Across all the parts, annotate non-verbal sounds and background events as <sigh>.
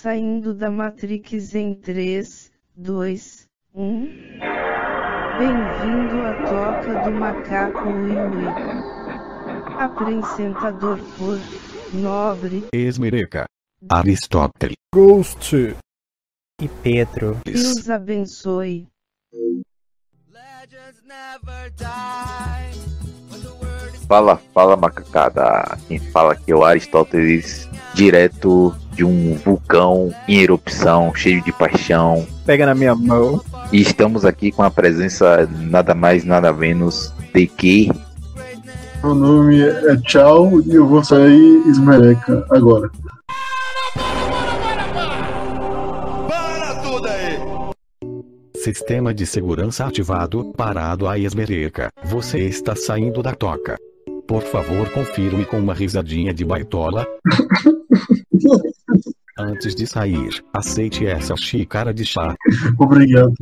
Saindo da Matrix em 3, 2, 1. Bem-vindo à Toca do Macaco Ui Apresentador por Nobre Esmereca. Aristóteles. Ghost. E Pedro. Deus abençoe. Fala, fala macacada. Quem fala aqui é o Aristóteles, direto de um vulcão em erupção, cheio de paixão. Pega na minha mão. E estamos aqui com a presença nada mais, nada menos de que. Meu nome é Tchau e eu vou sair esmereca agora. Sistema de segurança ativado, parado a esmereca. Você está saindo da toca. Por favor, confirme com uma risadinha de baitola. <laughs> Antes de sair, aceite essa xícara de chá. Obrigado.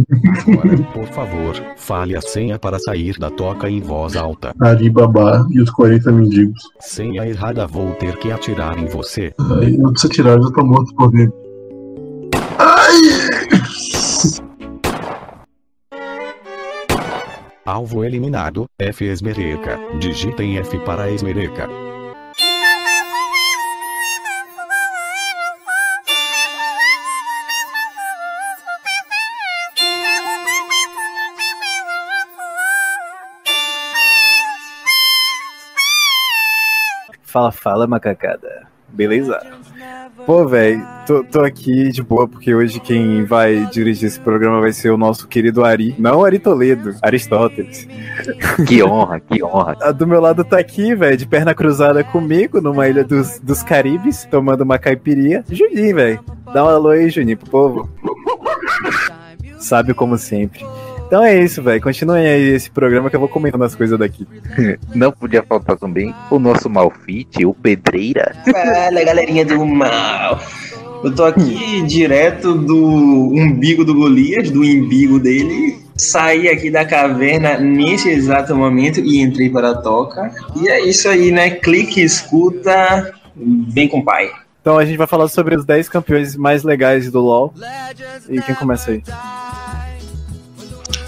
Agora, por favor, fale a senha para sair da toca em voz alta. Alibaba e os 40 mendigos. Senha errada, vou ter que atirar em você. Ai, não precisa tirar, eu já tô morto por dentro. Alvo eliminado, F esmereca. Digitem F para esmereca. Fala, fala, macacada. Beleza? Pô, velho, tô, tô aqui de boa porque hoje quem vai dirigir esse programa vai ser o nosso querido Ari. Não Ari Toledo, Aristóteles. Que honra, que honra. A <laughs> do meu lado tá aqui, velho, de perna cruzada comigo, numa ilha dos, dos Caribes, tomando uma caipirinha. Juninho, velho. Dá um alô aí, Juninho, pro povo. Sabe como sempre. Então é isso, velho. Continuem aí esse programa que eu vou comentando as coisas daqui. <laughs> Não podia faltar também o nosso malfite, o Pedreira. Fala, galerinha do mal. Eu tô aqui direto do umbigo do Golias, do umbigo dele. Saí aqui da caverna nesse exato momento e entrei para a toca. E é isso aí, né? Clique, escuta, vem com o pai. Então a gente vai falar sobre os 10 campeões mais legais do LoL. E quem começa aí?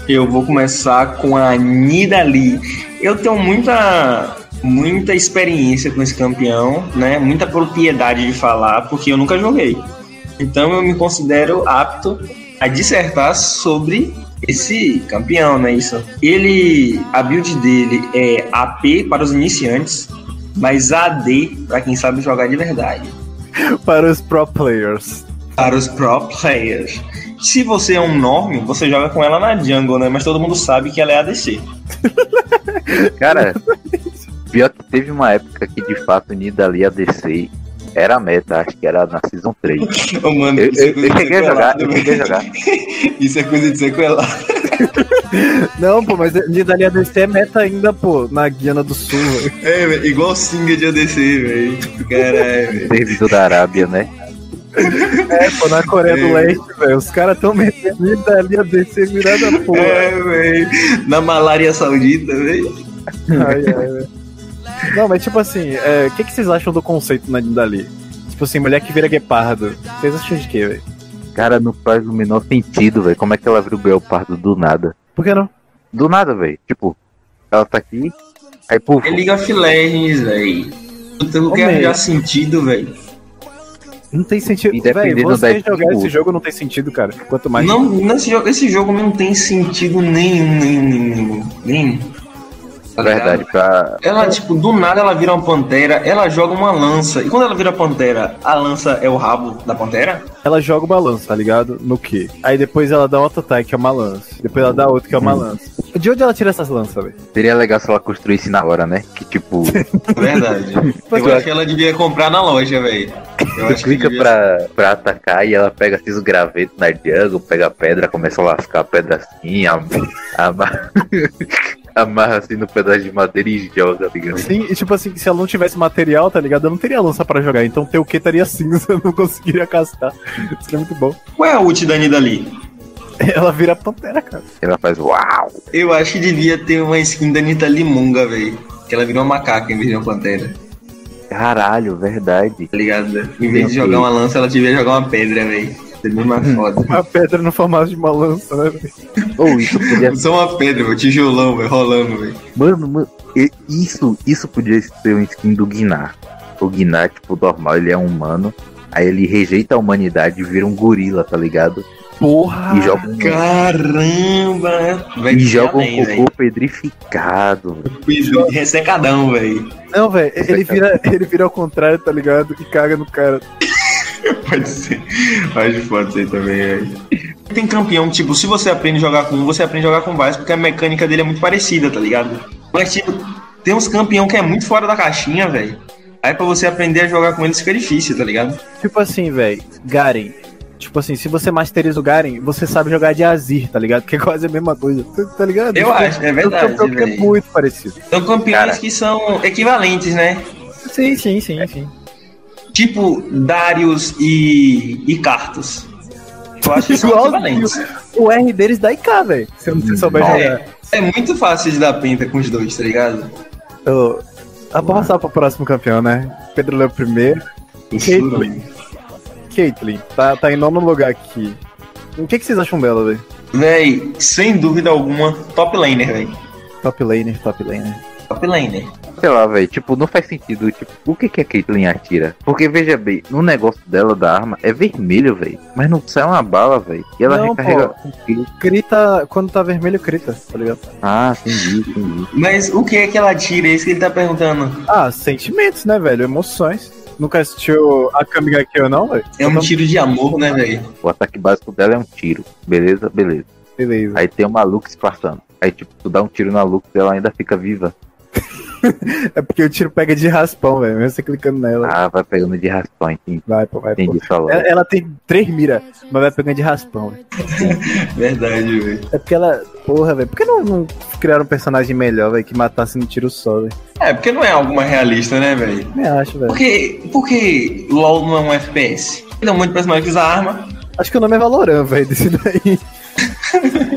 Eu vou começar com a Nidali. Eu tenho muita muita experiência com esse campeão, né? Muita propriedade de falar, porque eu nunca joguei. Então eu me considero apto a dissertar sobre esse campeão, né? Isso. Ele, a build dele é AP para os iniciantes, mas AD para quem sabe jogar de verdade. Para os pro players. Para os pro players. Se você é um norme, você joga com ela na jungle, né? Mas todo mundo sabe que ela é ADC. <laughs> Cara, pior que teve uma época que de fato Nidali ADC era a meta, acho que era na Season 3. Ô, <laughs> mano, Eu, isso é eu, coisa eu de cheguei a jogar, sequelado, eu cheguei a jogar. <laughs> Isso é coisa de sequelar. Não, pô, mas Nidalia ADC é meta ainda, pô, na Guiana do Sul. velho. É, igual Singa de ADC, velho. Caralho, velho. Servidor da Arábia, né? <laughs> É, pô, na Coreia do É. Leste, velho. Os caras tão metendo Nidalia ADC virada porra. É, velho. Na malária saudita, velho. Ai, ai, velho. Não, mas tipo assim, é, o que, que vocês acham do conceito na Nidalee? Tipo assim, mulher que vira guepardo. Vocês acham de quê, velho? Cara, não faz o menor sentido, velho. Como é que ela vira o Guelpardo do nada? Por que não? Do nada, velho. Tipo, ela tá aqui, aí puf. É League of Legends, velho. Ô, quero meu. já sentido, velho. Não tem sentido. E Velho, dependendo você jogar equipe, esse jogo não tem sentido, cara. Quanto mais. Não, nesse jogo, esse jogo não tem sentido nenhum, nenhum, nenhum. nenhum. Tá? Verdade, pra. Ela, tipo, do nada ela vira uma pantera, ela joga uma lança. E quando ela vira pantera, a lança é o rabo da pantera? Ela joga uma lança, tá ligado? No quê? Aí depois ela dá outro ataque, que é uma lança. Depois ela dá outro, que é uma lança. De onde ela tira essas lanças, velho? Seria legal se ela construísse na hora, né? Que tipo, <laughs> Verdade. Eu acho que ela devia comprar na loja, velho. Eu tu clica devia... pra, pra atacar e ela pega assim, os gravetos na jungle, pega a pedra, começa a lascar a pedra assim, am- <laughs> amarra, <laughs> amarra assim no pedaço de madeira e joga, tá ligado? Sim, e tipo assim, se ela não tivesse material, tá ligado? Eu não teria lança pra jogar. Então ter o que estaria cinza, <laughs> eu não conseguiria castar. Seria muito bom. Qual é a ult da Nidali? Ela vira pantera, cara. Ela faz uau! Eu acho que devia ter uma skin da Nidali Munga, velho. Que ela virou uma macaca em vez de uma pantera. Caralho, verdade. Tá ligado? Em vez de jogar uma lança, ela devia jogar uma pedra, velho. Seria mais foda. <laughs> Uma pedra no formato de uma lança, né? velho? Ou isso podia <laughs> Só uma pedra, meu. Tijolão, velho. Rolando, velho. Mano, mano, isso, isso podia ser um skin do Gnar. O Gnar, tipo, normal, ele é humano. Aí ele rejeita a humanidade e vira um gorila, tá ligado? Porra! E joga um, Caramba! Vai e joga um além, cocô pedrificado. Ressecadão, velho. Não, velho, ele vira, ele vira ao contrário, tá ligado? E caga no cara. <laughs> Pode ser. Acho que pode ser também, velho. Tem campeão, tipo, se você aprende a jogar com um, você aprende a jogar com vários, porque a mecânica dele é muito parecida, tá ligado? Mas, tipo, tem uns campeão que é muito fora da caixinha, velho. Aí pra você aprender a jogar com eles fica difícil, tá ligado? Tipo assim, velho, Garen. Tipo assim, se você masteriza o Garen, você sabe jogar de Azir, tá ligado? Que é quase a mesma coisa, tá- tá ligado? Eu Tipo, acho, é verdade, é muito parecido. São campeões Cara. que são equivalentes, né? Sim, sim, sim, sim. Tipo Darius e, e Cartus. Eu acho que são equivalentes. O R deles dá IK, velho. Se você souber Nossa. jogar. É, é muito fácil de dar penta com os dois, tá ligado? Eu... Ah, vamos passar pro próximo campeão, né? Pedro Leo primeiro. Caitlyn. Caitlyn, tá, tá em nono lugar aqui. O que, que vocês acham dela, velho? Véi, sem dúvida alguma, top laner, véi. Top laner, top laner. Top laner. Sei lá, velho, tipo, não faz sentido. Tipo, o que que a Caitlyn atira? Porque, veja bem, no negócio dela da arma é vermelho, velho. Mas não sai uma bala, velho. E ela Não, recarrega pô. Crita, quando tá vermelho, crita, tá ligado? Ah, entendi, entendi. Mas o que é que ela tira? É isso que ele tá perguntando. Ah, sentimentos, né, velho? Emoções. Nunca assistiu a Kamiga Kill, não, velho? É um tiro de amor, né, velho? O ataque básico dela é um tiro. Beleza? Beleza. Beleza. Aí tem uma Lux passando. Aí, tipo, tu dá um tiro na Lux e ela ainda fica viva. <laughs> É porque o tiro pega de raspão, velho. Mesmo você clicando nela. Ah, vai pegando de raspão, entendi. Vai, pô, vai, pô. Entendi lógica. Ela, ela tem três mira, mas vai pegando de raspão, velho. <laughs> Verdade, velho. É porque ela. Porra, velho. Por que não, não criaram um personagem melhor, velho, que matasse no tiro só, velho? É, porque não é algo mais realista, né, velho? Me acho, velho. Porque, porque LoL não é um FPS? Tem um monte de personagem que usa arma. Acho que o nome é Valorant, velho, desse daí. <laughs>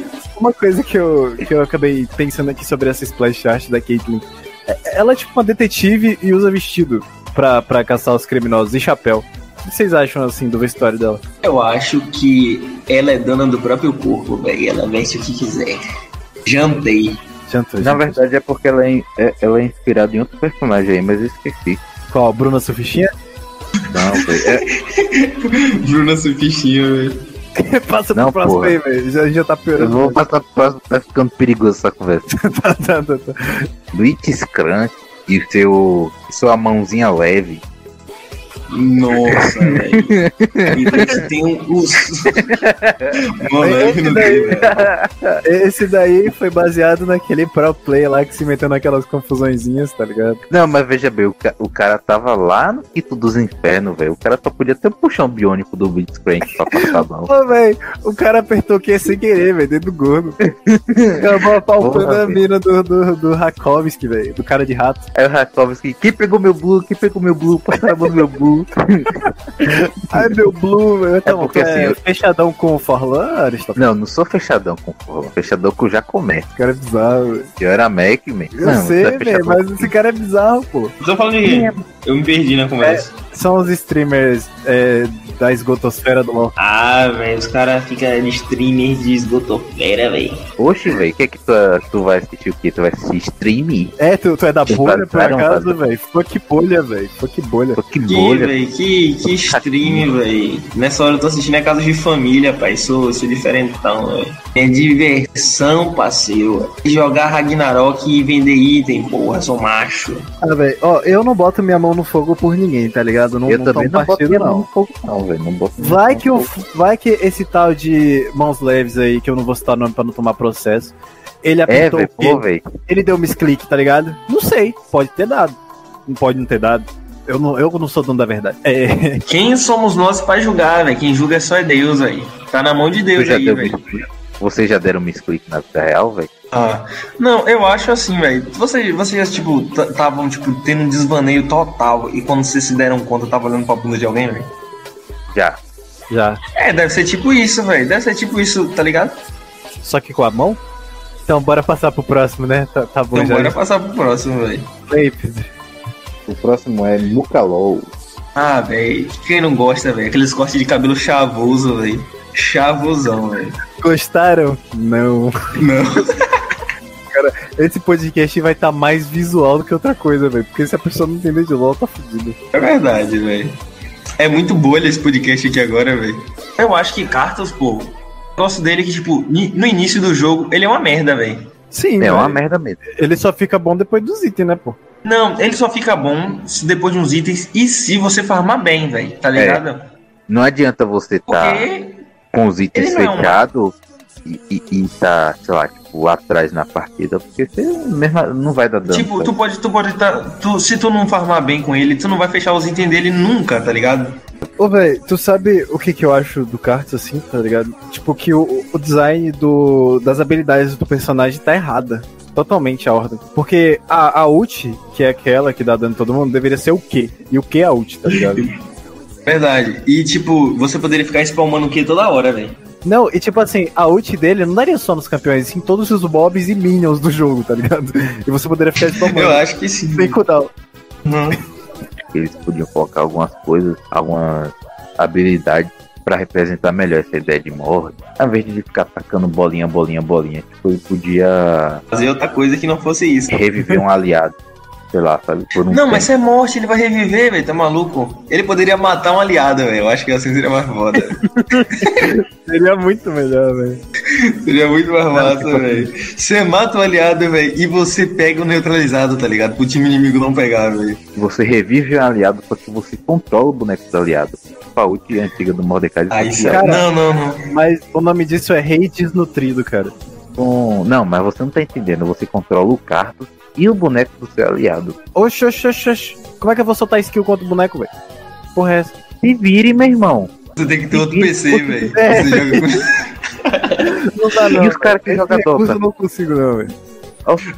uma coisa que eu, que eu acabei pensando aqui sobre essa splash art da Caitlyn. É- Ela é tipo uma detetive e usa vestido pra, pra caçar os criminosos e chapéu. O que vocês acham, assim, do vestuário dela? Eu acho que ela é dona do próprio corpo, velho. Ela veste o que quiser. Jantei. Jantou, Na verdade é porque ela é, é- ela é inspirada em outro personagem aí, mas eu esqueci. Qual? Bruna Sufistinha? Não, <laughs> velho. É, Bruna Sufichinha, velho. <laughs> Passa pro Não, próximo porra. aí, velho. Já, já tá eu piorando. vou passar pro próximo, tá ficando perigoso essa conversa. <laughs> Tá, tá, tá, tá. Luiz Scrunch e seu, sua mãozinha leve. Nossa, <laughs> velho. E tem um. <laughs> Mano, Esse não daí- tem, velho. Esse daí foi baseado naquele pro play lá que se meteu naquelas confusõezinhas, tá ligado? Não, mas veja bem, o, ca- o cara tava lá no quinto dos infernos, velho. O cara só podia ter um puxão biônico do Blitzcrank pra passar a mão. Pô, velho, o cara apertou o Q sem querer, velho, dentro do gordo. <laughs> Acabou apalpando a mina do, do, do Rakovski, velho, do cara de rato. Aí o Rakovski, quem pegou meu blue? Quem pegou meu blue? Passa a mão no meu blue. <laughs> Ai, meu Blue, velho. Então, porque, é, assim, eu- fechadão com o Forlan, Aristóteles? Não, não sou fechadão com forró. Fechadão com Jacomé. Esse cara é bizarro, velho. Eu era Mac, man. Eu Não, sei, é velho, mas esse cara é bizarro, pô. Tô falando de quê? Eu me perdi na conversa. São os streamers é, da esgotosfera do LoL. Ah, velho, os caras ficam de streamer de esgotofera, velho. Oxe, velho, o que é que tu, tu vai assistir o quê? Tu vai assistir stream? É, tu, tu é da bolha, por acaso, velho? Fuck bolha, velho. Fuck bolha. Que Que, bolha. velho, que, que stream, velho. Nessa hora eu tô assistindo a casa de família, pai. Sou, sou diferentão, velho. É diversão, parceiro. Jogar Ragnarok e vender item, porra, sou macho. Ah, velho, ó, eu não boto minha mão no fogo por ninguém, tá ligado? Não, eu não também não boto partido, não. não, velho. Não boto Vai que, o, vai que esse tal de mãos leves aí, que eu não vou citar o nome pra não tomar processo, ele É, apertou velho, o quê? pô. Ele deu misclick, tá ligado? Não sei, pode ter dado. Não pode não ter dado. Eu não, eu não sou dono da verdade. É, <laughs> Quem somos nós pra julgar, velho? Quem julga só é Deus, velho. Tá na mão de Deus já aí, deu velho. Vocês já deram misclick na vida real, velho? Ah, não, eu acho assim, velho. Vocês, vocês, tipo, estavam, tipo, tendo um desvaneio total e quando vocês se deram conta, tava olhando pra bunda de alguém, velho? Já. já. É, deve ser tipo isso, velho. Deve ser tipo isso, tá ligado? Só que com a mão? Então bora passar pro próximo, né? Tá, tá bom Então já. bora passar pro próximo, velho. Pedro. O próximo é Mukalol. Ah, velho. Quem não gosta, velho? Aqueles cortes de cabelo chavoso, velho. Chavosão, velho. Gostaram? Não. Não. <laughs> Esse podcast vai estar mais visual do que outra coisa, velho. Porque se a pessoa não entender de LOL, tá fudido. É verdade, velho. É muito bolha esse podcast aqui agora, velho. Eu acho que Cartas, pô. O negócio dele é que, tipo, no início do jogo, ele é uma merda, velho. Sim, É velho. uma merda mesmo. Ele só fica bom depois dos itens, né, pô? Não, ele só fica bom se depois de uns itens e se você farmar bem, velho. Tá ligado? Não adianta você tá Porque com os itens não é um- fechados e, e, e tá, sei lá, tipo, atrás na partida, porque você mesmo não vai dar dano. Tipo, sabe? tu pode, tu pode tá, tu, se tu não farmar bem com ele, tu não vai fechar os itens dele nunca, tá ligado? Ô, velho, tu sabe o que que eu acho do Cards, assim, tá ligado? Tipo, que o, o design do, das habilidades do personagem tá errada. Totalmente a ordem. Porque a, a ult, que é aquela que dá dano em todo mundo, deveria ser o Q. E o Q é a ult, tá ligado? <laughs> Verdade. E tipo, você poderia ficar spamando o Q toda hora, velho. Não, e tipo assim, a ult dele não daria só nos campeões, sim todos os mobs e minions do jogo, tá ligado? E você poderia ficar spamando. Eu acho que sim. Sem cooldown. Uhum. <laughs> Eles podiam colocar algumas coisas, algumas habilidades pra representar melhor essa ideia de morte. Ao invés de ficar atacando bolinha, bolinha, bolinha. Tipo, ele podia Fazer outra coisa que não fosse isso. reviver um aliado. Sei lá, sabe? Por um Não, mas tempo. isso é morte, ele vai reviver, velho, tá maluco? Ele poderia matar um aliado, velho. Eu acho que assim seria mais foda. <laughs> Seria muito melhor, velho. seria muito mais massa, tipo velho. Você mata o aliado, velho, e você pega o neutralizado, tá ligado? Pro time inimigo não pegar, velho. Você revive um aliado, só que você controla o boneco do aliado. Tipo, A ult antiga do Mordecai. Ah, isso. Cara- Não, não, não. Mas o nome disso é rei desnutrido, cara. com... Não, mas você não tá entendendo. Você controla o Carlos e o boneco do seu aliado. Oxe, oxe, oxe, oxe. Como é que eu vou soltar skill contra o boneco, velho? Porra, é essa? Se vire, meu irmão. Você tem que ter outro PC, velho. É. <laughs> Não dá, não. E os caras que jogam Dota? eu não consigo, não, velho.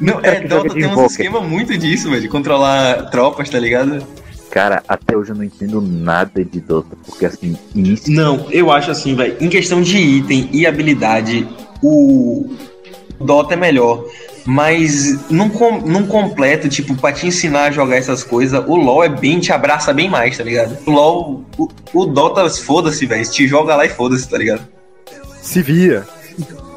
Não, é, que Dota tem Invoker. esquema muito disso, velho, de controlar tropas, tá ligado? Cara, até hoje eu não entendo nada de Dota. Porque assim, início. Não, eu acho assim, velho. Em questão de item e habilidade, o Dota é melhor. Mas num, com- num completo, tipo, pra te ensinar a jogar essas coisas, o LoL é bem, te abraça bem mais, tá ligado? O LoL, o, o Dota, foda-se, velho. Te joga lá e foda-se, tá ligado? Se via.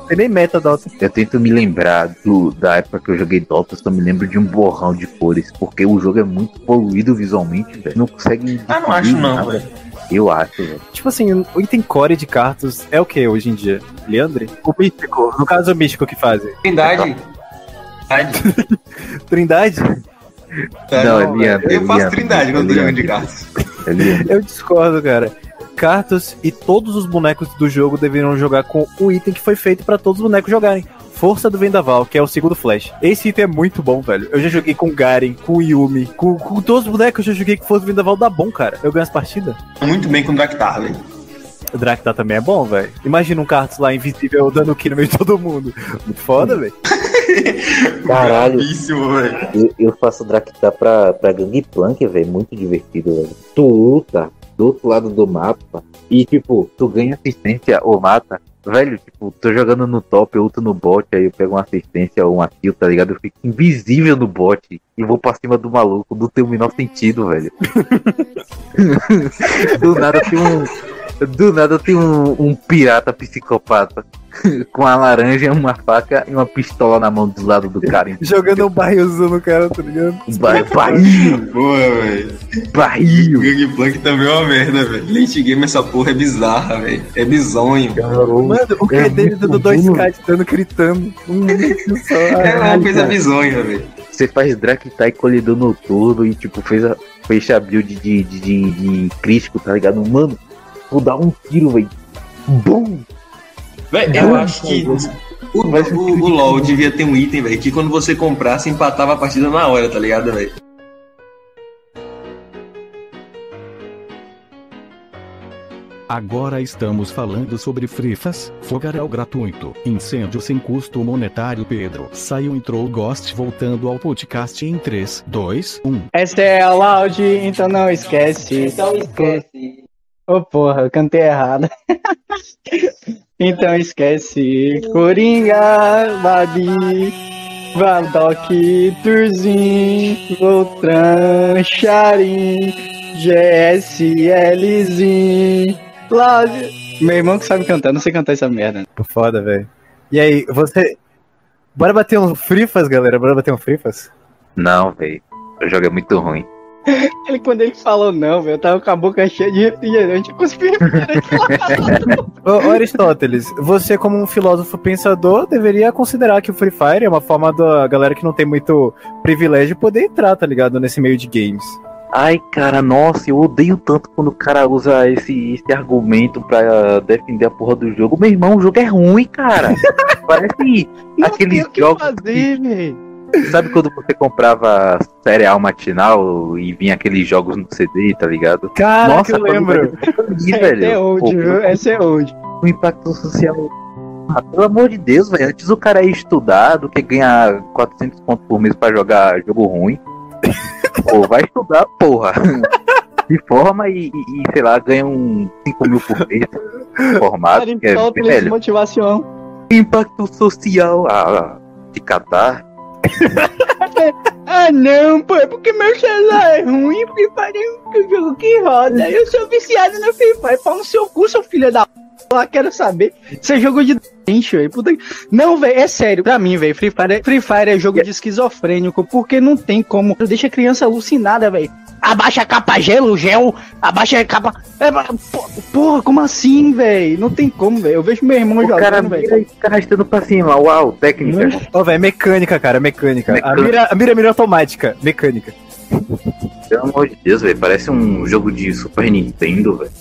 Tem nem meta Dota. Eu tento me lembrar do, da época que eu joguei Dota, só me lembro de um borrão de cores. Porque o jogo é muito poluído visualmente, velho. Não consegue. Ah, não acho definir não, nada. velho. Eu acho, velho. Tipo assim, o item core de cartas é o que hoje em dia? Leandre? O místico. No caso, é o místico que faz. Trindade. Trindade. <laughs> Trindade? Tá, não, é não, Leandro. Eu é faço Leandro, trindade é quando tô jogando de Leandro, cartas. é Leandro. Eu discordo, cara. Cartas e todos os bonecos do jogo deveriam jogar com o item que foi feito pra todos os bonecos jogarem. Força do Vendaval, que é o segundo Flash. Esse item é muito bom, velho. Eu já joguei com Garen, com Yumi, com, com todos os bonecos eu já joguei com Força do Vendaval, dá bom, cara. Eu ganho as partidas. Muito bem com o Draktar, velho. O Draktar também é bom, velho. Imagina um Cartas lá invisível dando kill no meio de todo mundo. Muito foda, velho. <laughs> Caralho. Eu, eu faço Draktar pra, pra Gangplank, velho. Muito divertido, velho. Tu luta do outro lado do mapa e, tipo, tu ganha assistência ou mata. Velho, tipo, tô jogando no top, eu luto no bot, aí eu pego uma assistência ou uma kill, tá ligado? Eu fico invisível no bot e vou pra cima do maluco. Não tem o menor sentido, velho. <laughs> <laughs> do nada tem um. Do nada tem um, um pirata psicopata <laughs> com a laranja, uma faca e uma pistola na mão do lado do cara. <laughs> Jogando um barrilzão no cara, tá ligado? Ba- Barril! Boa, velho. Barril! Gangplank também é uma merda, velho. Late game essa porra é bizarra, velho. É bizonho. Mano, o que É dele dando muito 2k de dano gritando. Um minuto só. <laughs> É uma Ai, coisa cara. bizonha, velho. Você faz Draktar e colhedor noturno e tipo, fez a, fez a build de, de, de, de crítico, tá ligado? Mano, vou dar um tiro, velho. Bum! Velho, eu acho que o, o, o LoL devia ter um item, velho, que quando você comprasse, empatava a partida na hora, tá ligado, velho? Agora estamos falando sobre frifas, fogaréu gratuito, incêndio sem custo monetário Pedro. Saiu entrou Ghost voltando ao podcast em um. 3, 2, 1. Essa é a Loud, então não esquece. Então esquece. Ô porra, eu cantei errado. <laughs> então esquece. Coringa, Babi. Valdoc, Turzin, Voltran, Charin, GSLzinho, Love. Meu irmão que sabe cantar, não sei cantar essa merda. Foda, velho. E aí, você. Bora bater um frifas, galera? Bora bater um frifas? Não, velho. O jogo é muito ruim. Ele, quando ele falou não, velho, eu tava com a boca cheia de refrigerante, eu cuspi refrigerante. <laughs> Ô, Aristóteles, você como um filósofo pensador deveria considerar que o Free Fire é uma forma da galera que não tem muito privilégio poder entrar, tá ligado? Nesse meio de games. Ai, cara, nossa, eu odeio tanto quando o cara usa esse, esse argumento pra defender a porra do jogo. Meu irmão, o jogo é ruim, cara. <laughs> Parece aqueles tem o que jogos. Sabe quando você comprava cereal matinal e vinha aqueles jogos no CD, tá ligado? Caraca, eu quando lembro. Essa velho. é old, Pô, viu? Essa é old. o impacto social. Ah, pelo amor de Deus, velho. Antes o cara ia estudar do que ganhar 400 pontos por mês pra jogar jogo ruim. <laughs> Pô, vai estudar, porra. Se forma e, e- sei lá, ganha um 5 mil por mês formado. Que é, velho, motivação. impacto social. Ah, de catar. <laughs> Ah, não, pô, é porque meu celular é ruim, Free Fire é um jogo que roda. Eu sou viciado no Free Fire. Pau no seu cu, seu filho da. Lá quero saber. Você jogou de dente, velho. Não, velho, é sério. Pra mim, velho, Free Fire, é... Free Fire é jogo de esquizofrênico, porque não tem como. Deixa a criança alucinada, velho. Abaixa a capa gelo, gel, abaixa a capa. É, porra, como assim, velho? Não tem como, velho. Eu vejo meu irmão O cara jogando, velho. mira e fica arrastando pra cima. Uau, técnica. Ô, velho, mecânica, cara, mecânica. A Mecânica. mira, a mira, mira automática, mecânica. Pelo amor de Deus, velho. Parece um jogo de Super Nintendo, velho.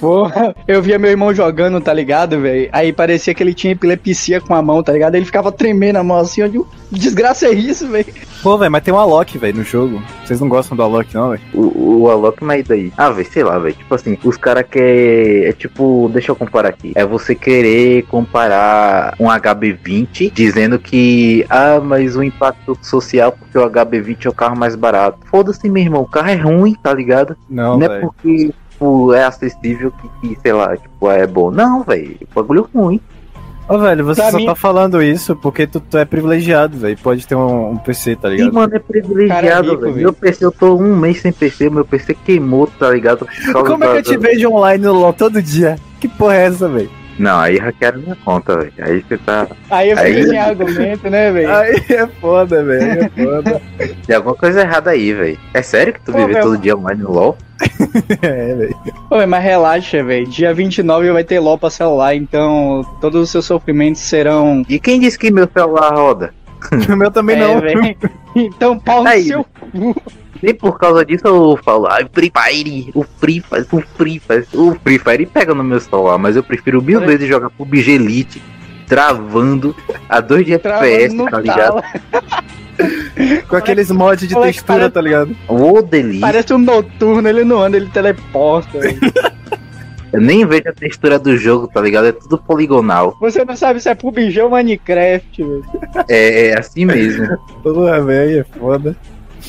Porra, eu via meu irmão jogando, tá ligado, velho? Aí parecia que ele tinha epilepsia com a mão, tá ligado? Ele ficava tremendo a mão assim, onde que desgraça é isso, velho? Pô, velho, mas tem um Alok, velho, no jogo. Vocês não gostam do Alok, não, velho? O, o Alok, mas daí? Ah, velho, sei lá, velho. Tipo assim, os caras querem. É tipo, deixa eu comparar aqui. É você querer comparar um HB20 dizendo que. Ah, mas o impacto social porque o HB20 é o carro mais barato. Foda-se, meu irmão. O carro é ruim, tá ligado? Não, Não, é porque tipo, é acessível que, que, sei lá, tipo, é bom. Não, velho. Bagulho ruim. Ô, velho, você Pra só mim- tá falando isso porque tu, tu é privilegiado, velho. Pode ter um, um PC, tá ligado? mano, é privilegiado, é rico, velho. Meu PC, eu tô um mês sem PC, meu PC queimou, tá ligado? <laughs> Como é que eu te vejo online no LoL todo dia? Que porra é essa, velho? Não, aí hackearam minha conta, velho. Aí você tá. Aí eu fiquei Aí- sem argumento, né, velho? Aí é foda, velho. É foda. <laughs> Tem alguma coisa errada aí, velho. É sério que tu Pô, vive meu- todo dia online no LoL? <laughs> é, velho. Pô, mas relaxa, velho. Dia 29 vai ter LOL pra celular, então todos os seus sofrimentos serão. E quem disse que meu celular roda? <laughs> O meu também É, não. velho. Então, pau no Aí. seu. Nem por causa disso eu falo, ai, Free Fire, o Free Fire, o Free Fire, o Free Fire pega no meu celular, mas eu prefiro mil Olha. vezes jogar PUBG Elite, travando a 2 de FPS, tá ligado? <laughs> Com aqueles mods de textura, parece- tá ligado? Ô, delícia. Parece um noturno, ele não anda, ele teleporta. velho. <laughs> Eu nem vejo a textura do jogo, tá ligado? É tudo poligonal. Você não sabe se é PUBG ou Minecraft, velho. É, é assim mesmo. <laughs> Porra, velho, é foda.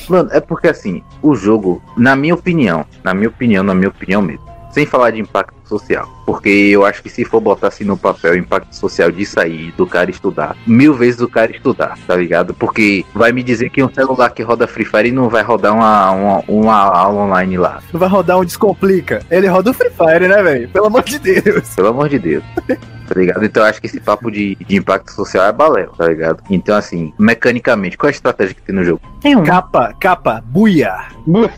Mano, é porque assim, o jogo, na minha opinião, na minha opinião, na minha opinião mesmo, sem falar de impacto social, porque eu acho que se for botar assim no papel o impacto social disso aí, do cara estudar, mil vezes o cara estudar, tá ligado? Porque vai me dizer que um celular que roda Free Fire não vai rodar uma, uma, uma aula online lá. Não vai rodar um Descomplica. Ele roda o Free Fire, né, velho? Pelo amor de Deus. Pelo amor de Deus. Tá ligado? Então eu acho que esse papo de, de impacto social é balela, tá ligado? Então, assim, mecanicamente, qual é a estratégia que tem no jogo? Tem um. Capa, capa, buia. <laughs>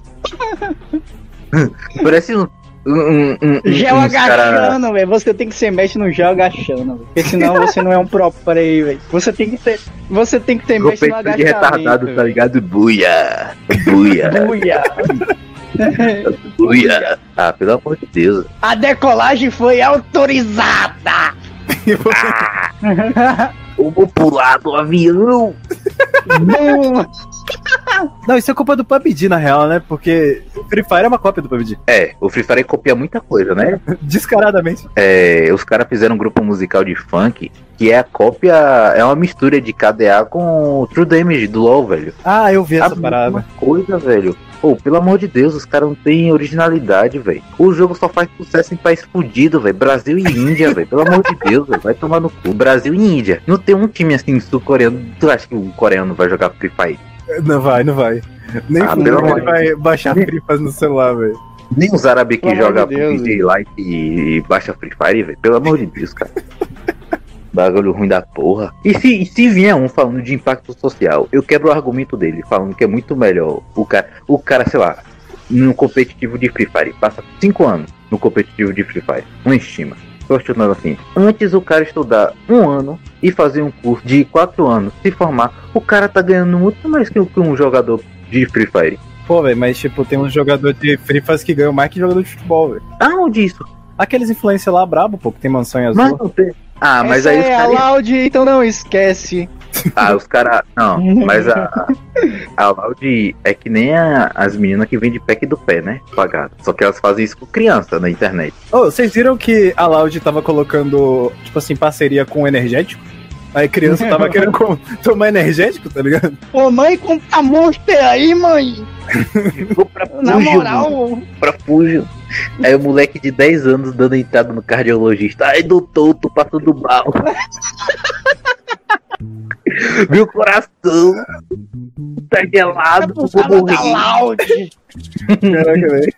Parece um. Um, Gel agachando, velho. Você tem que ser mestre no gel agachando, velho. Porque senão você não é um pro play, velho. Você tem que ter. Você tem que ter Roupa mestre no de agachamento. retardado, tá velho. ligado? Buia! Buia! <laughs> Buia. Buia! Ah, pelo amor de Deus. A decolagem foi autorizada! Eu vou pular do avião! Bum. Não, isso é culpa do PUBG, na real, né? Porque o Free Fire é uma cópia do PUBG. É, o Free Fire copia muita coisa, né? <laughs> Descaradamente. É, os caras fizeram um grupo musical de funk que é a cópia, é uma mistura de KDA com True Damage do LoL, velho. Ah, eu vi A essa parada. coisa, velho. Pô, pelo amor de Deus, os caras não têm originalidade, velho. O jogo só faz sucesso em país fudido, velho. Brasil e Índia, velho. Pelo amor de Deus, véio. vai tomar no cu. Brasil e Índia. Não tem um time assim sul-coreano. Tu acha que o coreano vai jogar Free Fire? Não vai, não vai. Nem Ah, pelo ele vai baixar Free Fire no celular, velho. Nem os árabes que jogam PUBG Lite e, e baixa Free Fire, velho. Pelo amor de Deus, cara. Bagulho ruim da porra. E se, e se vier um falando de impacto social, eu quebro o argumento dele, falando que é muito melhor o cara, o cara, sei lá, no competitivo de Free Fire, passa 5 anos no competitivo de Free Fire, uma estima. Tô chutando assim. Antes o cara estudar um ano e fazer um curso de 4 anos, se formar, o cara tá ganhando muito mais que um jogador de Free Fire. Pô, velho, mas tipo, tem uns jogadores de Free Fire que ganham mais que jogador de futebol, velho. Aonde isso? Aqueles influencers lá brabo, pô, que tem mansão em azul. Mas não tem. Ah, mas Essa aí os é a. Loud, então não esquece. <laughs> Ah, os caras. Não, mas a. A Loud é que nem a- as meninas que vendem pack do pé, né? Pagado. Só que elas fazem isso com criança na internet. Ô, vocês viram que a Loud tava colocando, tipo assim, parceria com o energético? Aí criança tava <laughs> querendo com- tomar energético, tá ligado? Ô mãe, compra monster aí, mãe. Vou pra Na moral, mano, pra Fujo. Aí o moleque de 10 anos dando entrada no cardiologista. Ai, doutor, tô passando mal. <laughs> Meu coração tá gelado, vou Cara da morrer. Caraca, velho.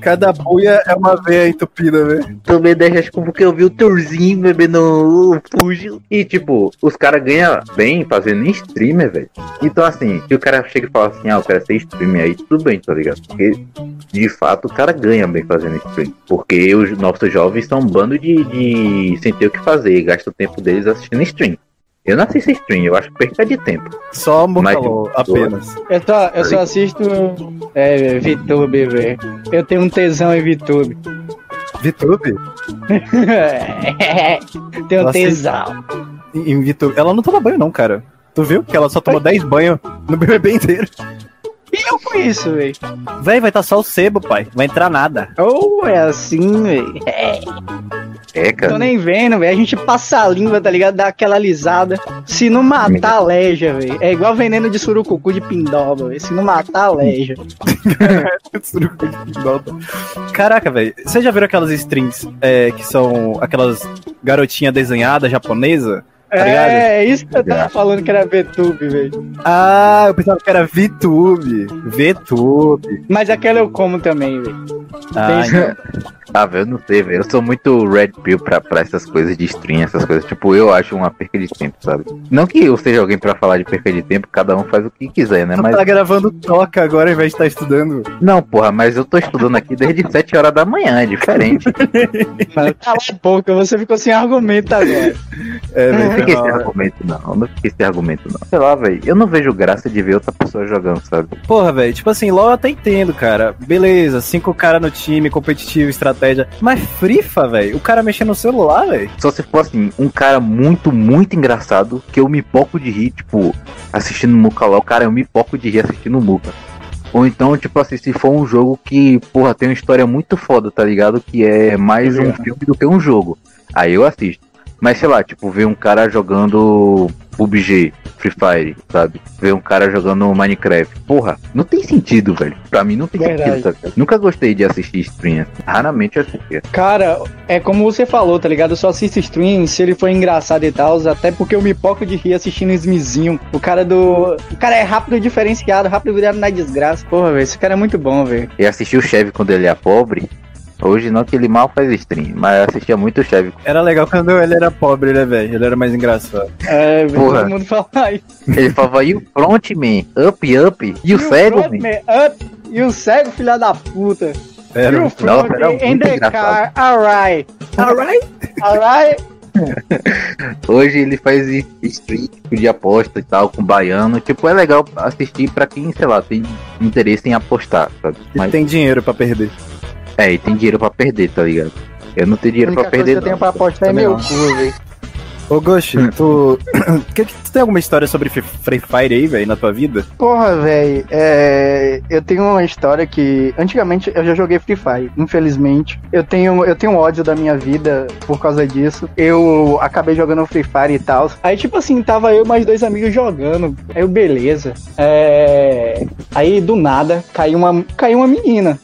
Cada buia é uma veia entupida, velho. Tomei 10 reais porque eu vi o Torzinho bebendo o Fujo. E tipo, os caras ganham bem fazendo streamer, velho. Então assim, se o cara chega e fala assim, ah, eu quero ser streamer aí, tudo bem, tá ligado? Porque de fato o cara ganha bem fazendo stream. Porque os nossos jovens são um bando de, de sem ter o que fazer, gasta o tempo deles assistindo stream. Eu não assisto stream, eu acho perca de tempo. Só Mocalô, apenas. Eu, só, eu só assisto é, VTube, velho. Eu tenho um tesão em VTube. VTube? <laughs> tenho um tesão. Em em VTube. Ela não toma banho, não, cara. Tu viu que ela só tomou 10 banhos no <laughs> BBB inteiro? E eu com isso, velho. Véi, vai estar só o sebo, pai. Não vai entrar nada. Ou é assim, velho. <laughs> É, É, tô cara. nem vendo, velho. A gente passa a língua, tá ligado? Dá aquela alisada. Se não matar, aleja, velho. É igual veneno de surucucu de pindoba, velho. Se não matar, aleja. <laughs> Caraca, velho. Vocês já viram aquelas strings é, que são aquelas garotinhas desenhadas japonesa? Tá ligado? é, isso que eu tava falando que era VTube, velho. Ah, eu pensava que era VTube. VTube. Mas aquela eu como também, velho. Ah, Tem- Ah, velho, eu não sei, velho. Eu sou muito red pill pra, pra essas coisas de stream, essas coisas. Tipo, eu acho uma perca de tempo, sabe? Não que eu seja alguém pra falar de perca de tempo, cada um faz o que quiser, né? Tu Mas. tá gravando toca agora ao invés de estar estudando. Não, porra, mas eu tô estudando aqui desde 7 horas da manhã, é diferente. <laughs> Mas cala a boca, você ficou sem argumento agora. É, velho. Fiquei sem argumento, não. Não fiquei sem argumento, não. Sei lá, velho. Eu não vejo graça de ver outra pessoa jogando, sabe? Porra, velho, tipo assim, LoL eu até entendo, cara. Beleza, cinco caras no time, competitivo, estratégia. Mas Frifa, velho, o cara mexendo no celular, velho. Só se for assim, um cara muito, muito engraçado, que eu me poco de rir, tipo, assistindo Muka lá, o cara, eu me poco de rir assistindo Muka. Ou então, tipo assim, se for um jogo que, porra, tem uma história muito foda, tá ligado? Que é mais um filme do que um jogo. Aí eu assisto. Mas sei lá, tipo, ver um cara jogando PUBG, Free Fire, sabe? Ver um cara jogando Minecraft. Porra, não tem sentido, velho. Pra mim não tem Verdade. sentido, ligado? Nunca gostei de assistir stream. Raramente eu assistia. Cara, é como você falou, tá ligado? Eu só assisto stream se ele for engraçado e tal, até porque eu me poco de rir assistindo Smizinho. O cara do. O cara é rápido e diferenciado, rápido virado na desgraça. Porra, velho, esse cara é muito bom, velho. Eu assisti o Chevy quando ele é pobre. Hoje não que ele mal faz stream, mas assistia muito o Chevy. Era legal quando ele era pobre, né, velho? Ele era mais engraçado. É, Porra. todo mundo fala isso. Ele falava, e o frontman? Up, up. E o E cego, man? frontman, up, E o cego, filha da puta. Era e o muito- Nossa, front era in the engraçado. car, alright. Alright. Alright. <laughs> Hoje ele faz stream tipo, de aposta e tal, com baiano. Tipo, é legal assistir pra quem, sei lá, tem interesse em apostar, sabe? E Mas, tem dinheiro pra perder. É, e tem dinheiro pra perder, tá ligado? Eu não tenho A dinheiro única pra coisa que perder, eu tenho pra apostar é meu cu, velho. Ô, Ghost, tu... que- <coughs> que- tu tem alguma história sobre Free Fire aí, velho, na tua vida? Porra, velho, é... eu tenho uma história que antigamente eu já joguei Free Fire, infelizmente. Eu tenho, eu tenho ódio da minha vida por causa disso. Eu acabei jogando Free Fire e tal. Aí, tipo assim, tava eu e mais dois amigos jogando. Aí eu, beleza. É... Aí do nada caiu uma, caiu uma menina.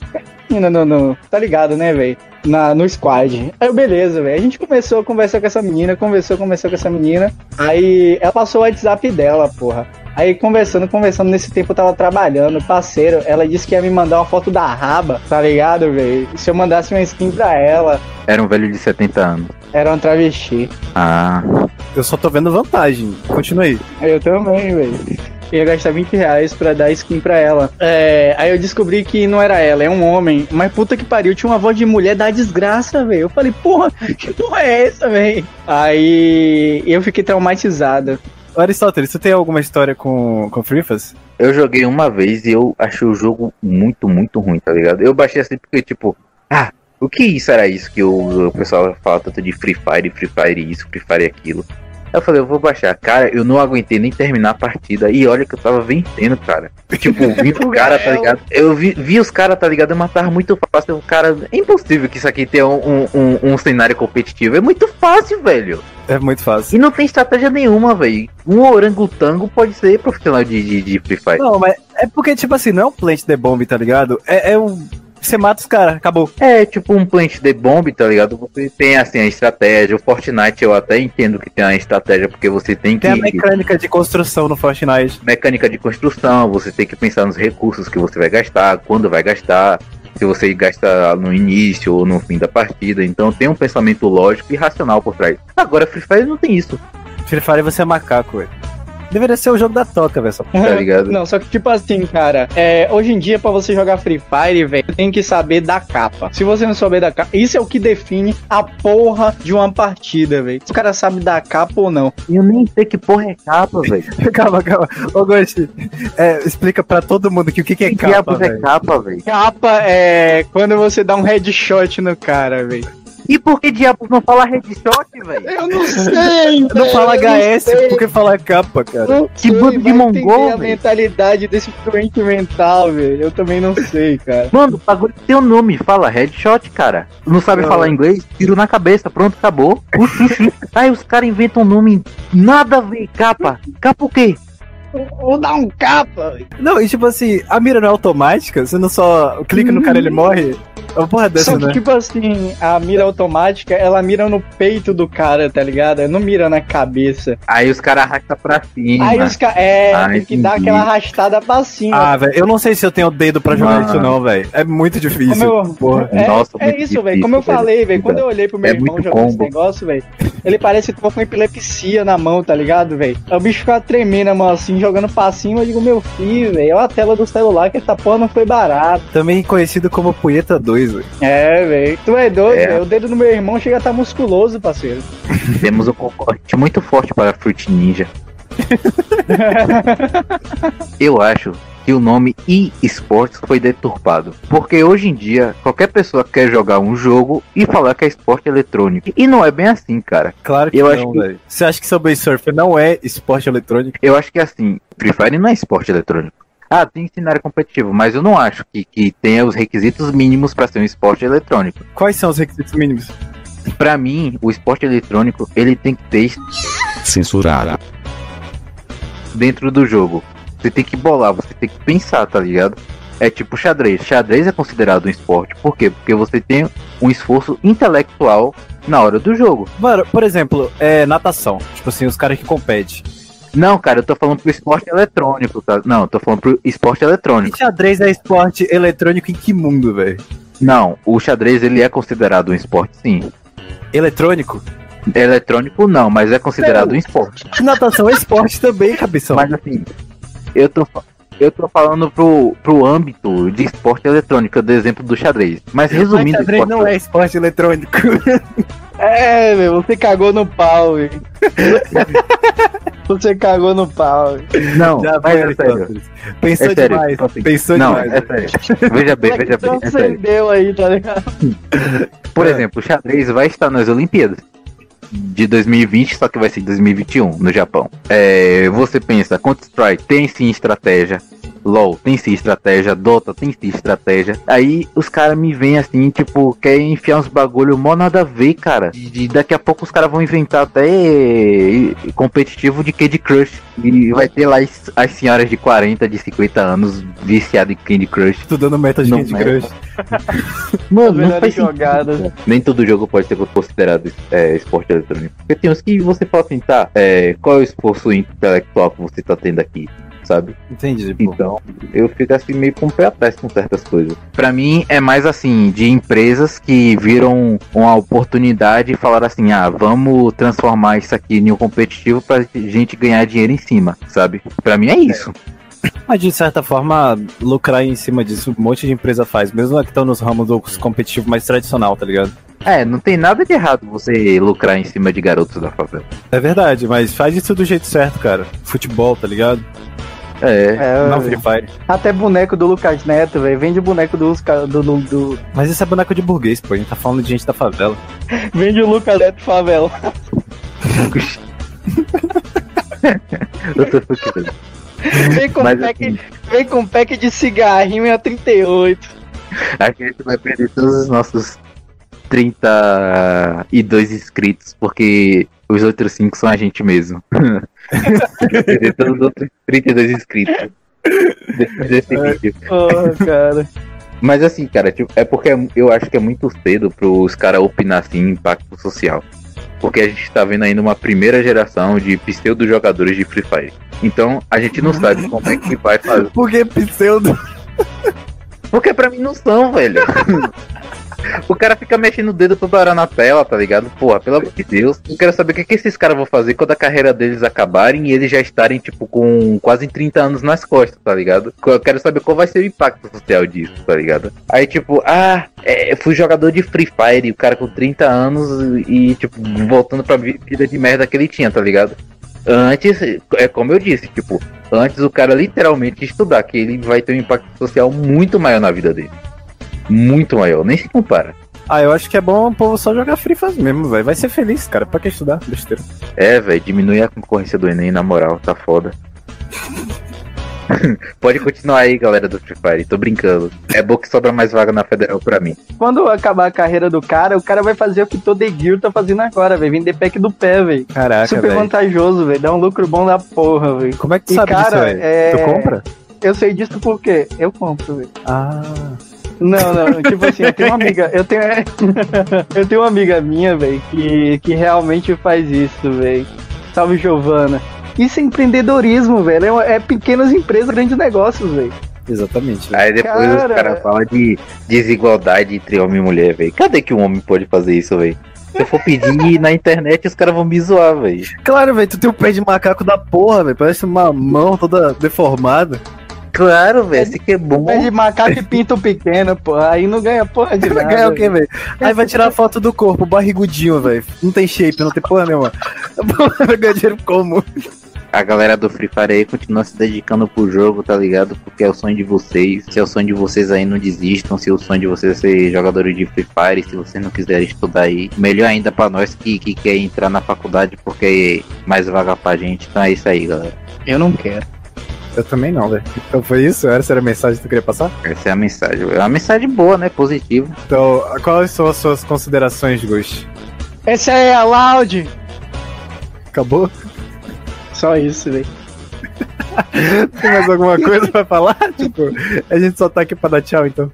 Menina no, no- Tá ligado, né, velho? Na, no squad. Aí beleza, velho. A gente começou a conversar com essa menina, conversou, conversou com essa menina. Aí ela passou o WhatsApp dela, porra. Aí conversando, conversando, nesse tempo eu tava trabalhando, parceiro, ela disse que ia me mandar uma foto da raba, tá ligado, velho? Se eu mandasse uma skin pra ela, Era um velho de 70 anos. era um travesti. Ah, Eu só tô vendo vantagem. Continua aí. Eu também, velho. Eu ia gastar 20 reais pra dar skin pra ela. É, aí eu descobri que não era ela, é um homem. Mas puta que pariu, tinha uma voz de mulher da desgraça, velho. Eu falei, porra, <laughs> que porra é essa, velho? Aí eu fiquei traumatizado. Aristóteles, você tem alguma história com, com Free Fire? eu joguei uma vez e eu achei o jogo muito, muito ruim, tá ligado? Eu baixei assim porque, tipo, ah, o que isso era isso que o, o pessoal fala tanto de Free Fire, Free Fire isso, Free Fire aquilo. Eu falei, eu vou baixar. Cara, eu não aguentei nem terminar a partida. E olha que eu tava vencendo, cara. Tipo, <laughs> vi os caras, tá ligado? Eu vi, vi os caras, tá ligado? Eu matava muito fácil. Cara. É impossível que isso aqui tenha um, um, um cenário competitivo. É muito fácil, velho. É muito fácil. E não tem estratégia nenhuma, velho. Um orangotango pode ser profissional de, de, de Free Fire. Não, mas é porque, tipo assim, não é um plant the bomb, tá ligado? É, é um. Você mata os caras, acabou. É tipo um plant de bomb, tá ligado? Você tem assim a estratégia. O Fortnite eu até entendo que tem a estratégia, porque você tem que. Tem a mecânica de construção no Fortnite. mecânica de construção, você tem que pensar nos recursos que você vai gastar, quando vai gastar, se você gasta no início ou no fim da partida. Então tem um pensamento lógico e racional por trás. Agora Free Fire não tem isso, Free Fire você é macaco, velho. Deveria ser o jogo da toca, velho. só- tá ligado? Não, só que tipo assim, cara, é, hoje em dia pra você jogar Free Fire, velho, tem que saber da capa. Se você não souber da capa, isso é o que define a porra de uma partida, velho. Se o cara sabe da capa ou não. Eu nem sei que porra é capa, <laughs> velho. calma, calma. Ô, Ghost, é, explica pra todo mundo que o que, que é Que capa, diabos é capa, velho? Capa é quando você dá um headshot no cara, velho. E por que diabos não fala headshot, velho? Eu não sei, <laughs> Não fala HS, sei. porque fala capa, cara. Não Que sei, bando de mongol, a velho. mentalidade desse doente mental, velho. Eu também não sei, cara. Mano, o bagulho tem um nome, fala headshot, cara. Não sabe Não. falar inglês? Tiro na cabeça, pronto, acabou. Uxi, uxi. Aí os caras inventam um nome nada a ver, capa. Capa o quê? Vou dar um capa. Não, e tipo assim, a mira não é automática? Você não só clica no cara e ele morre? É uma porra dessa, Só que, né? tipo assim, a mira automática, ela mira no peito do cara, tá ligado? Ela Não mira na cabeça. Aí os caras arrastam pra cima. Aí os caras. É, Ah, tem que dar entendi. aquela arrastada pra cima. Ah, velho, eu não sei se eu tenho dedo pra jogar Mano. isso não, velho. É muito difícil. Como eu- Porra. É, Nossa, é muito isso, velho. difícil, Como eu velho. falei, velho. Quando eu olhei pro meu É irmão muito jogando esse combo. negócio, velho, ele parece que tava com epilepsia na mão, tá ligado, velho? Aí O bicho ficava tremendo a mão assim, jogando pra cima. Eu digo, meu filho, velho, olha a tela do celular que essa porra não foi barata. Também conhecido como Punheta 2, velho. É, velho. Tu é doido, É. velho. O dedo do meu irmão chega a estar musculoso, parceiro. <laughs> Temos um concorrente muito forte para Fruit Ninja. <laughs> Eu acho que o nome e-sports foi deturpado. Porque hoje em dia, qualquer pessoa quer jogar um jogo e falar que é esporte eletrônico. E não é bem assim, cara. Claro que Eu não, acho que- velho. Você acha que Subway Surf não é esporte eletrônico? Eu acho que assim, Free Fire não é esporte eletrônico. Ah, tem cenário competitivo, mas eu não acho que, que tenha os requisitos mínimos para ser um esporte eletrônico. Quais são os requisitos mínimos? Pra mim, o esporte eletrônico ele tem que ter Censurar. dentro do jogo. Você tem que bolar, você tem que pensar, tá ligado? É tipo xadrez. Xadrez é considerado um esporte. Por quê? Porque você tem um esforço intelectual na hora do jogo. Mano, por exemplo, é natação. Tipo assim, os caras que competem. Não, cara, eu tô falando pro esporte eletrônico, tá? Não, eu tô falando pro esporte eletrônico. E xadrez é esporte eletrônico em que mundo, velho? Não, o xadrez ele é considerado um esporte, sim. Eletrônico? Eletrônico não, mas é considerado um esporte. Natação é esporte também, cabeção. Mas assim, eu tô, eu tô falando pro, pro âmbito de esporte eletrônico, do exemplo do xadrez. Mas Mas resumindo, xadrez esporte- não é esporte eletrônico. <laughs> É, meu, você cagou no pau, velho. <laughs> você cagou no pau, velho. não, Já mas foi, é sério. Pensou É sério, demais. tipo assim, Pensou não, demais. é sério. Veja bem, veja bem, é sério. acendeu aí, tá ligado? Por É. exemplo, o xadrez vai estar nas Olimpíadas. De 2020, só que vai ser 2021 no Japão. É, você pensa, Counter-Strike tem sim estratégia. LOL tem sim estratégia, Dota tem sim estratégia. Aí os caras me vêm assim, tipo, querem enfiar uns bagulho mó nada a ver, cara. E daqui a pouco os caras vão inventar até competitivo de Candy Crush. E vai ter lá as, as senhoras de 40, de 50 anos viciadas em Candy Crush. Estudando meta de Não Candy meta. Crush. <laughs> Mano, não faz sentido, jogadas. cara. Nem todo jogo pode ser considerado é, esporte eletrônico. Porque tem uns que você fala assim, tá, é, qual é o esforço intelectual que você tá tendo aqui? Sabe? Entendi, pô. Então, eu fico assim meio com o pé atrás com certas coisas. Pra mim, é mais assim, de empresas que viram uma oportunidade e falaram assim: ah, vamos transformar isso aqui em um competitivo pra gente ganhar dinheiro em cima, sabe? Pra mim é isso. Mas de certa forma, lucrar em cima disso, um monte de empresa faz, mesmo que estão nos ramos do competitivo mais tradicional, tá ligado? É, não tem nada de errado você lucrar em cima de garotos da favela. É verdade, mas faz isso do jeito certo, cara. Futebol, tá ligado? É. É, Não Free Fire. até boneco do Lucas Neto, velho. Vende boneco do, do, do, do- Mas isso é boneco de burguês, pô. A gente tá falando de gente da favela. <laughs> Vende o Lucas Neto favela. <laughs> Eu tô fudido. Vem com, Mas, pack, assim, vem com pack de cigarrinho a 38. Acho que a gente vai perder todos os nossos 32 inscritos, porque os outros 5 são a gente mesmo. todos os outros 32 inscritos. Desse vídeo. Porra, cara. Mas assim, cara, tipo, é porque eu acho que é muito cedo pros caras opinar assim em impacto social. Porque a gente tá vendo ainda uma primeira geração de pseudo jogadores de Free Fire. Então a gente não sabe como é que vai fazer. Por que pseudo? Porque pra mim não são, velho. <laughs> <laughs> O cara fica mexendo o dedo toda hora na tela, tá ligado? Porra, pelo amor de Deus. Eu quero saber o que, que esses caras vão fazer quando a carreira deles acabarem e eles já estarem, tipo, com quase 30 anos nas costas, tá ligado? Eu quero saber qual vai ser o impacto social disso, tá ligado? Aí, tipo, ah, é, fui jogador de Free Fire, o cara com 30 anos e, tipo, voltando pra vi- vida de merda que ele tinha, tá ligado? Antes, é como eu disse, tipo, antes o cara literalmente estudar, que ele vai ter um impacto social muito maior na vida dele. Muito maior, nem se compara. Ah, eu acho que é bom o povo só jogar Free Fire mesmo, velho. Vai ser feliz, cara. Pra que estudar? Besteira. É, velho, diminui a concorrência do Enem, na moral, tá foda. <laughs> Pode continuar aí, galera do Free Fire, tô brincando. É bom que sobra mais vaga na federal pra mim. Quando acabar a carreira do cara, o cara vai fazer o que todo Gear tá fazendo agora, velho. Vender pack do pé, velho. Caraca, Super velho. vantajoso, velho. Dá um lucro bom da porra, velho. Como é que tu E, sabe disso, cara, velho? é- Tu compra? Eu sei disso porque eu compro, velho. Ah. Não, não, tipo assim, eu tenho uma amiga, eu tenho, <laughs> eu tenho uma amiga minha, velho, que, que realmente faz isso, velho. Salve, Giovana. Isso é empreendedorismo, velho. É, é pequenas empresas, grandes negócios, velho. Exatamente. Aí depois Cara. os caras falam de desigualdade entre homem e mulher, velho. Cadê que um homem pode fazer isso, velho? Se eu for pedir <laughs> na internet, os caras vão me zoar, velho. Claro, velho. Tu tem o pé de macaco da porra, velho. Parece uma mão toda deformada. Claro, velho, esse que é bom. É de macaco e pinto pequeno, pô. Aí não ganha porra de <laughs> Vai nada. ganhar o quê, velho? Aí vai tirar a foto do corpo, barrigudinho, velho. Não tem shape, não tem porra nenhuma. <laughs> Vai ganhar dinheiro como? A galera do Free Fire aí continua se dedicando pro jogo, tá ligado? Porque é o sonho de vocês. Se é o sonho de vocês aí, não desistam. Se é o sonho de vocês é ser jogadores de Free Fire, se vocês não quiserem estudar aí, melhor ainda pra nós que, que quer entrar na faculdade porque é mais vaga pra gente. Então é isso aí, galera. Eu não quero. Eu também não, velho. Então foi isso? Essa era a mensagem que tu queria passar? Essa é a mensagem. É uma mensagem boa, né? Positiva. Então, quais são as suas considerações, Gus? Essa é a Loud. Acabou? Só isso, velho. <laughs> Tem mais alguma coisa pra falar? <laughs> Tipo, a gente só tá aqui pra dar tchau, então.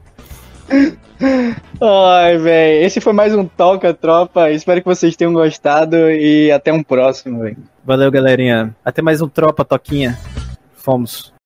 Ai, velho. Esse foi mais um Toca, tropa. Espero que vocês tenham gostado e até um próximo, velho. Valeu, galerinha. Até mais um Tropa Toquinha. forms